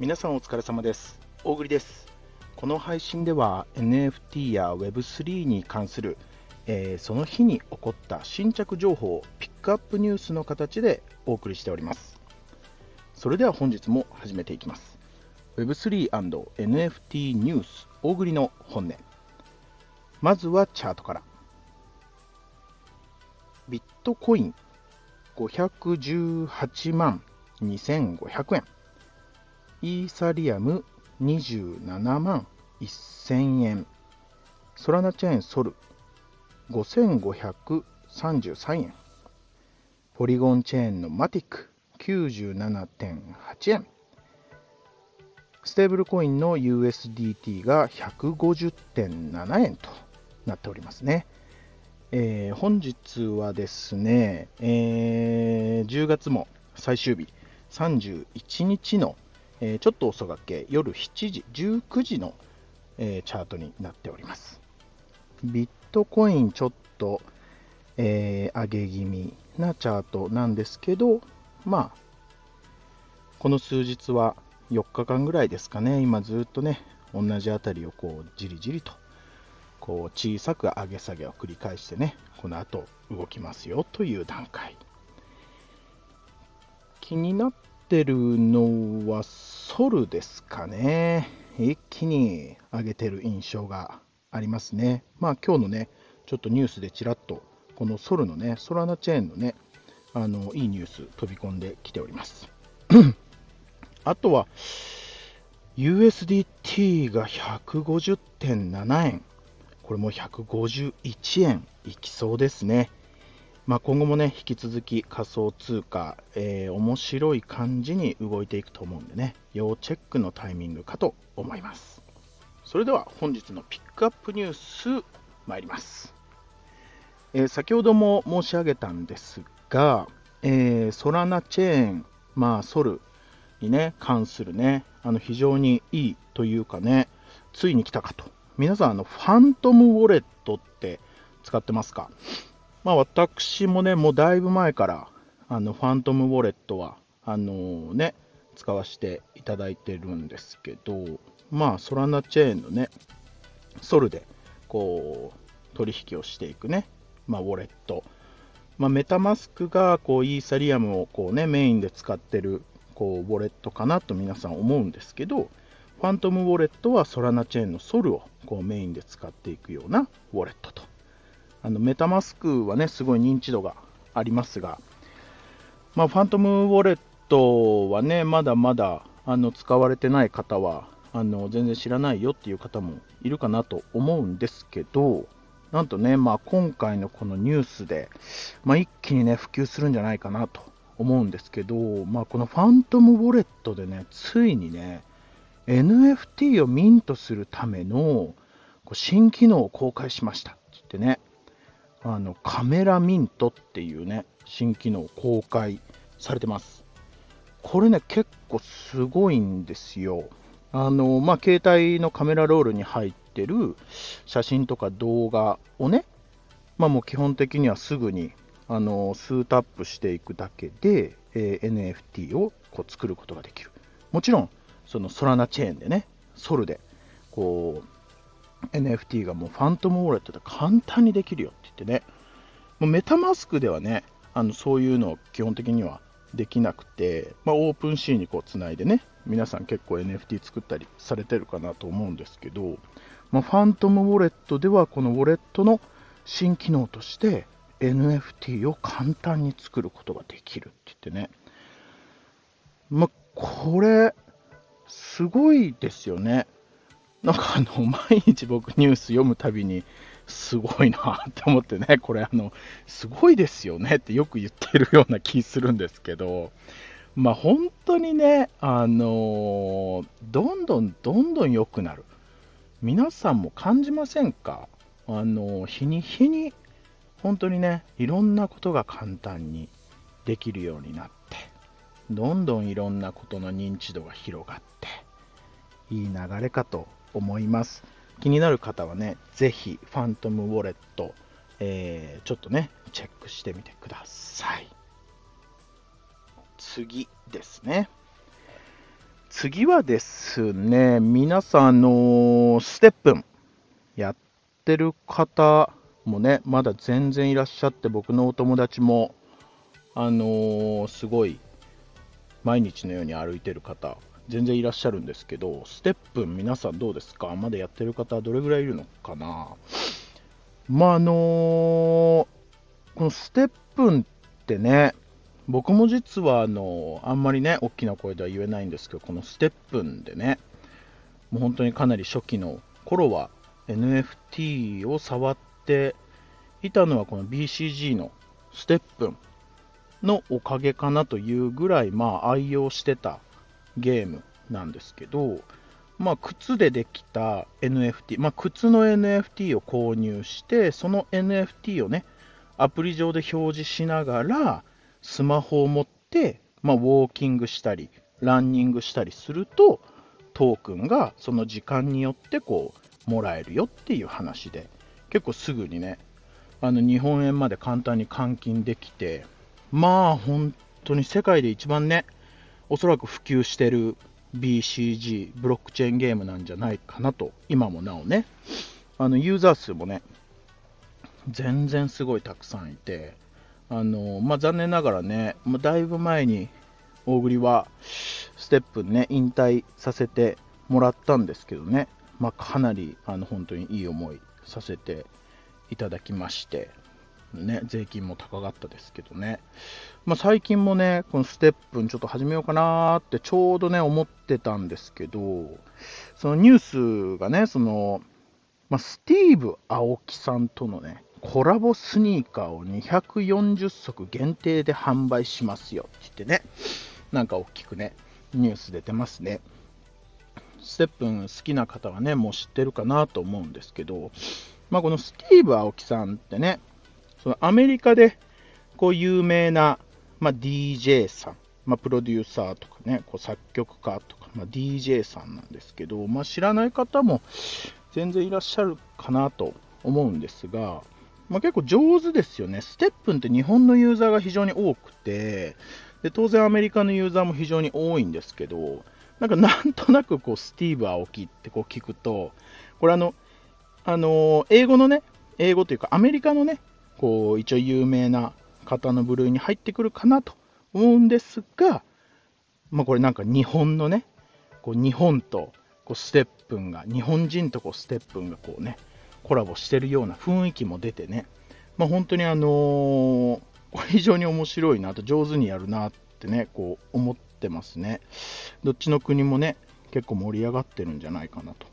皆さんお疲れ様です。大栗です。この配信では NFT や Web3 に関する、えー、その日に起こった新着情報をピックアップニュースの形でお送りしております。それでは本日も始めていきます。Web3&NFT ニュース大栗の本音。まずはチャートから。ビットコイン518万2500円。イーサリアム27万1000円、ソラナチェーンソル5533円、ポリゴンチェーンのマティック97.8円、ステーブルコインの USDT が150.7円となっておりますね。えー、本日はですね、えー、10月も最終日31日のえー、ちょっと遅がけ夜7時、19時の、え、チャートになっております。ビットコインちょっと、え、上げ気味なチャートなんですけど、まあ、この数日は4日間ぐらいですかね、今ずっとね、同じあたりをこうじりじりとこう小さく上げ下げを繰り返してね、この後動きますよという段階。気になってるのはソルですかね。一気に上げてる印象がありますね。まあ今日のね、ちょっとニュースでちらっとこのソルのね、ソラナチェーンのね、あのいいニュース飛び込んできております。あとは USDT が150.7円。これも151円いきそうですね。まあ、今後もね、引き続き仮想通貨、えー、面白い感じに動いていくと思うんでね、要チェックのタイミングかと思います。それでは本日のピックアップニュース参ります。えー、先ほども申し上げたんですが、えー、ソラナチェーン、まあ、ソルにね、関するね、あの非常にいいというかね、ついに来たかと。皆さん、あの、ファントムウォレットって使ってますか？まあ、私もね、もうだいぶ前から、あの、ファントムウォレットは、あのね、使わせていただいてるんですけど、まあ、ソラナチェーンのね、ソルで、こう、取引をしていくね、まあ、ウォレット。まあ、メタマスクが、こう、イーサリアムを、こうね、メインで使ってる、こう、ウォレットかなと皆さん思うんですけど、ファントムウォレットはソラナチェーンのソルを、こう、メインで使っていくようなウォレットと。あのメタマスクはね、すごい認知度がありますが、まあ、ファントムウォレットはね、まだまだあの使われてない方はあの全然知らないよっていう方もいるかなと思うんですけど、なんとね、まあ、今回のこのニュースで、まあ、一気にね、普及するんじゃないかなと思うんですけど、まあ、このファントムウォレットでね、ついにね、NFT をミントするための新機能を公開しましたって言ってね、あのカメラミントっていうね、新機能公開されてます。これね、結構すごいんですよ。あの、まあ、携帯のカメラロールに入ってる写真とか動画をね、まあ、もう基本的にはすぐにあの数タップしていくだけで、えー、NFT をこう作ることができる。もちろん、そのソラナチェーンでね、ソルでこう NFT がもうファントムウォレットで簡単にできるよって言ってね、もうメタマスクではね、あのそういうのを基本的にはできなくて、まあ、オープンシーにこうつないでね、皆さん結構 NFT 作ったりされてるかなと思うんですけど、まあ、ファントムウォレットではこのウォレットの新機能として NFT を簡単に作ることができるって言ってね、まあ、これ、すごいですよね。なんかあの、毎日僕ニュース読むたびに、すごいなって思ってね、これあの、すごいですよねってよく言ってるような気するんですけど、まあ本当にね、あのどんどんどんどん良くなる。皆さんも感じませんか？あの日に日に、本当にね、いろんなことが簡単にできるようになって、どんどんいろんなことの認知度が広がって、いい流れかと思います。気になる方はね、ぜひ、ファントムウォレット、えー、ちょっとね、チェックしてみてください。次ですね。次はですね、皆さん、のステップンやってる方もね、まだ全然いらっしゃって、僕のお友達も、あのー、すごい、毎日のように歩いてる方、全然いらっしゃるんですけど、ステップン、皆さんどうですか？まだやってる方、どれぐらいいるのかな？まあ、あのー、このステップンってね、僕も実はあのあんまりね、大きな声では言えないんですけど、このステップンでね、もう本当にかなり初期の頃は NFT を触っていたのはこの BCG のステップン。のおかげかなというぐらい、まあ、愛用してたゲームなんですけど、まあ、靴でできた NFT、まあ、靴の NFT を購入して、その NFT をね、アプリ上で表示しながら、スマホを持って、まあ、ウォーキングしたり、ランニングしたりすると、トークンがその時間によってこうもらえるよっていう話で、結構すぐにね、あの日本円まで簡単に換金できて、まあ本当に世界で一番ね、おそらく普及してる BCG、ブロックチェーンゲームなんじゃないかなと、今もなおね、あのユーザー数もね、全然すごいたくさんいて、あのまあ、残念ながらね、まあ、だいぶ前に大栗はステップね、引退させてもらったんですけどね、まあ、かなりあの本当にいい思いさせていただきまして、ね、税金も高かったですけどね、まあ、最近もね、このステップちょっと始めようかなってちょうどね、思ってたんですけど、そのニュースがね、その、まあ、スティーブ・青木さんとのね、コラボスニーカーを240足限定で販売しますよって言ってね、なんか大きくね、ニュース出てますね。ステップン好きな方はね、もう知ってるかなと思うんですけど、まあ、このスティーブ・青木さんってね、そのアメリカでこう有名な、まあ、DJ さん、まあ、プロデューサーとかね、こう作曲家とか、まあ、DJ さんなんですけど、まあ、知らない方も全然いらっしゃるかなと思うんですが、まあ、結構上手ですよね。ステップンって日本のユーザーが非常に多くて、で当然アメリカのユーザーも非常に多いんですけど、なんかなんとなくこうスティーブ・アオキってこう聞くと、これあの、あの英語のね、英語というかアメリカのね、こう一応有名な方の部類に入ってくるかなと思うんですが、まあ、これなんか日本のね、こう日本とこうステップンが、日本人とこうステップンがこうね、コラボしてるような雰囲気も出てね、まあ、本当にあのー、非常に面白いなと、上手にやるなってね、こう思ってますね。どっちの国もね、結構盛り上がってるんじゃないかなと。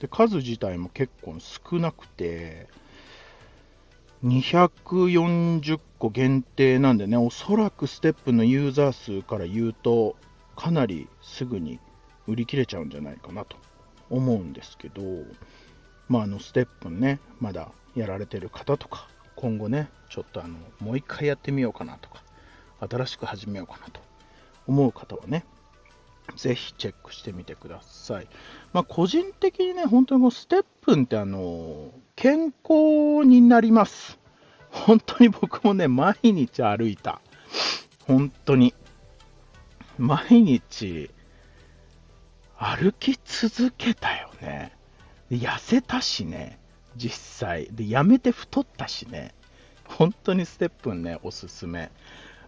で、数自体も結構少なくて、240個限定なんでね、おそらくステップのユーザー数から言うと、かなりすぐに売り切れちゃうんじゃないかなと思うんですけど、まあ、あのステップね、まだやられてる方とか、今後ね、ちょっとあのもう一回やってみようかなとか、新しく始めようかなと思う方はね、ぜひチェックしてみてください。まあ、個人的にね、本当にもうステップンってあの、健康になります。本当に僕もね、毎日歩いた。本当に。毎日歩き続けたよね。痩せたしね、実際。で、やめて太ったしね。本当にステップンね、おすすめ。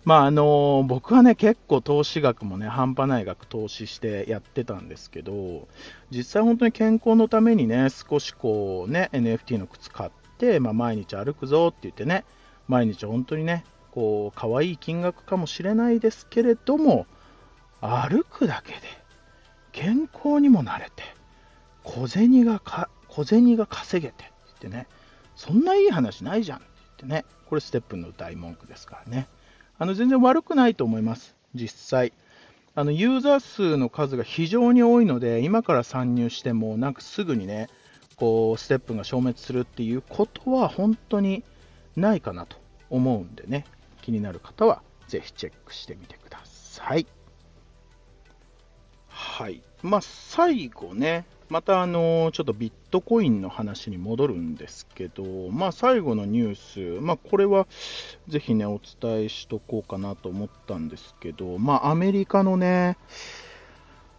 まああの僕はね、結構投資額もね、半端ない額投資してやってたんですけど、実際本当に健康のためにね、少しこうね、NFT の靴買って、まあ、毎日歩くぞって言ってね、毎日本当にね、こう、可愛い金額かもしれないですけれども、歩くだけで健康にもなれて、小銭がか、小銭が稼げてってってね、そんないい話ないじゃんって言ってね、これステップの大文句ですからね。あの、全然悪くないと思います、実際。あの、ユーザー数の数が非常に多いので、今から参入しても、なんかすぐにね、こう、ステップが消滅するっていうことは本当にないかなと思うんでね、気になる方はぜひチェックしてみてください。はい。まあ、最後ね、またあのちょっとビットコインの話に戻るんですけど、まあ、最後のニュース、まあ、これはぜひね、お伝えしとこうかなと思ったんですけど、まあ、アメリカのね、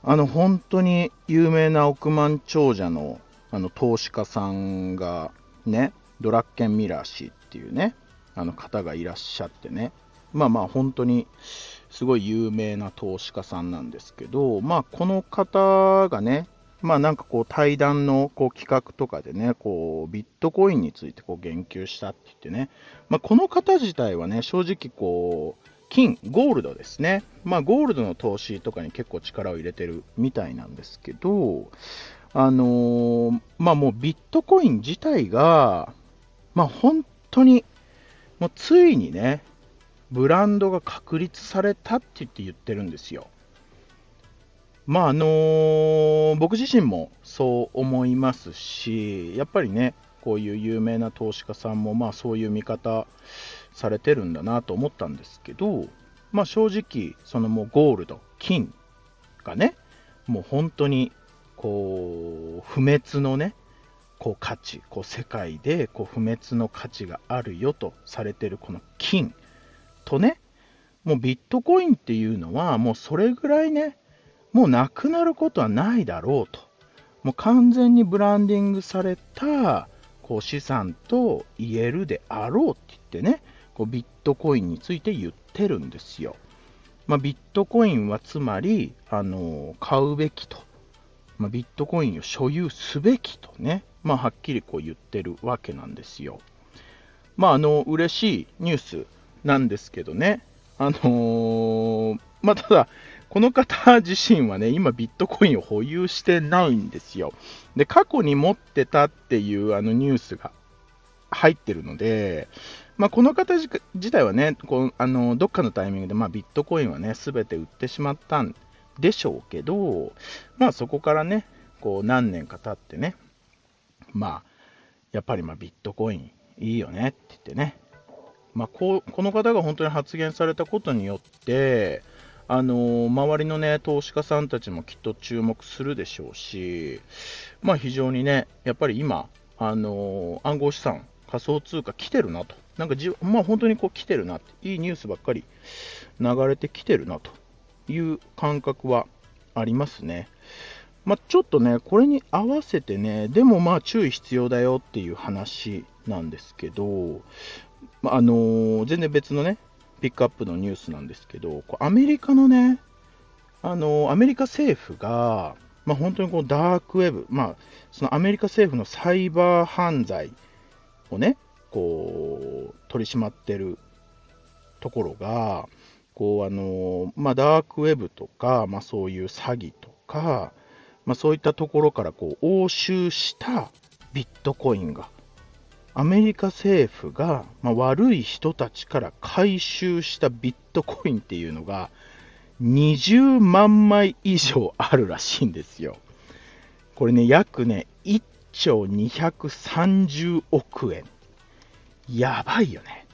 あの本当に有名な億万長者のあの投資家さんがね、ドラッケン・ミラー氏っていうね、あの方がいらっしゃってね、まあまあ本当にすごい有名な投資家さんなんですけど、まあこの方がね、まあなんかこう対談のこう企画とかでね、こうビットコインについてこう言及したって言ってね、まあ、この方自体はね、正直こう、金、ゴールドですね。まあゴールドの投資とかに結構力を入れてるみたいなんですけど、あのー、まあもうビットコイン自体が、まあ本当に、もうついにね、ブランドが確立されたって言って言ってるんですよ。まああのー、僕自身もそう思いますし、やっぱりね、こういう有名な投資家さんも、まあそういう見方されてるんだなと思ったんですけど、まあ正直、そのもうゴールド、金がね、もう本当にこう不滅のね、こう価値、こう世界でこう不滅の価値があるよとされてるこの金とね、もうビットコインっていうのはもうそれぐらいね、もうなくなることはないだろうと。もう完全にブランディングされたこう資産と言えるであろうって言ってね、こうビットコインについて言ってるんですよ。まあ、ビットコインはつまり、あの買うべきと、まあ、ビットコインを所有すべきとね、まあ、はっきりこう言ってるわけなんですよ。まあ、あの嬉しいニュースなんですけどね、あのー、まあ、ただ、この方自身はね、今ビットコインを保有してないんですよ。で、過去に持ってたっていうあのニュースが入ってるので、まあ、この方自体はね、こうあのどっかのタイミングで、まあ、ビットコインはね、すべて売ってしまったんでしょうけど、まあ、そこからね、こう何年か経ってね、まあ、やっぱりまビットコインいいよねって言ってね、まあ、ここの方が本当に発言されたことによって、あの周りのね、投資家さんたちもきっと注目するでしょうし、まあ非常にね、やっぱり今、あの暗号資産、仮想通貨来てるなと。なんかじ、まあ本当にこう来てるなって、いいニュースばっかり流れてきてるなという感覚はありますね。まあ、ちょっとね、これに合わせてね、でもまあ注意必要だよっていう話なんですけど、まあ、のー、全然別のね、ピックアップのニュースなんですけど、アメリカのね、あのアメリカ政府が、まあ、本当にこうダークウェブ、まあ、そのアメリカ政府のサイバー犯罪をね、こう取り締まってるところが、こうあのまあ、ダークウェブとか、まあ、そういう詐欺とか、まあ、そういったところからこう押収したビットコインがアメリカ政府が、まあ、悪い人たちから回収したビットコインっていうのが20万枚以上あるらしいんですよ。これね、約ね、1兆230億円。やばいよね。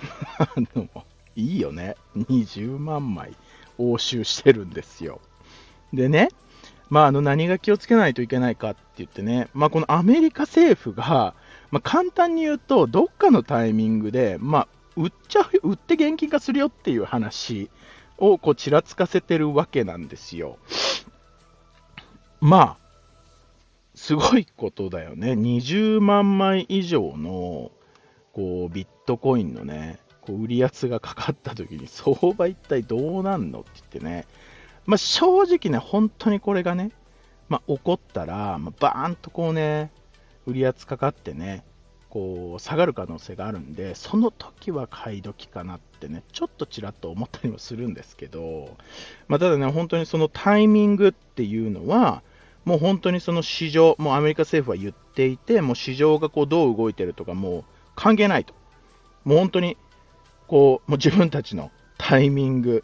あの、いいよね。20万枚押収してるんですよ。でね、まあ、あの何が気をつけないといけないかって言ってね、まあ、このアメリカ政府がまあ、簡単に言うと、どっかのタイミングで、まあ、売っちゃう、売って現金化するよっていう話をこうちらつかせてるわけなんですよ。まあ、すごいことだよね。20万枚以上のこうビットコインのね、こう売り圧がかかった時に 相場一体どうなんのって言ってね、まあ、正直ね、本当にこれがね、まあ、起こったら、まあ、バーンとこうね、売り圧かかってね、こう下がる可能性があるんで、その時は買い時かなってね、ちょっとちらっと思ったりもするんですけど、まあ、ただね、本当にそのタイミングっていうのは、もう本当にその市場、もうアメリカ政府は言っていて、もう市場がこうどう動いてるとか、もう関係ないと。もう本当に、こう、もう自分たちのタイミング、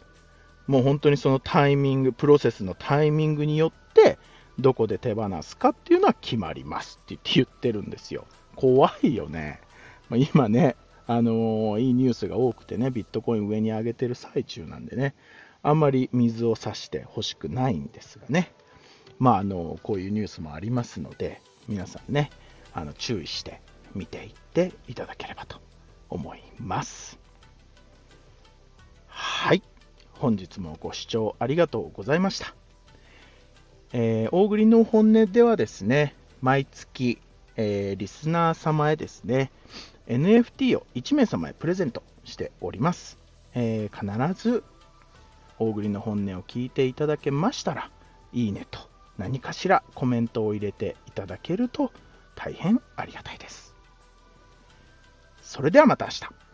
もう本当にそのタイミング、プロセスのタイミングによって、どこで手放すかっていうのは決まりますって言ってるんですよ。怖いよね。ま、今ね、あのー、いいニュースが多くてね、ビットコイン上に上げてる最中なんでね、あんまり水を差してほしくないんですがね。まあ、あのこういうニュースもありますので、皆さんね、あの注意して見ていっていただければと思います。はい。本日もご視聴ありがとうございました。えー、大栗の本音ではですね、毎月、えー、リスナー様へですね、NFT を1名様へプレゼントしております。えー、必ず大栗の本音を聞いていただけましたら、いいねと何かしらコメントを入れていただけると大変ありがたいです。それではまた明日。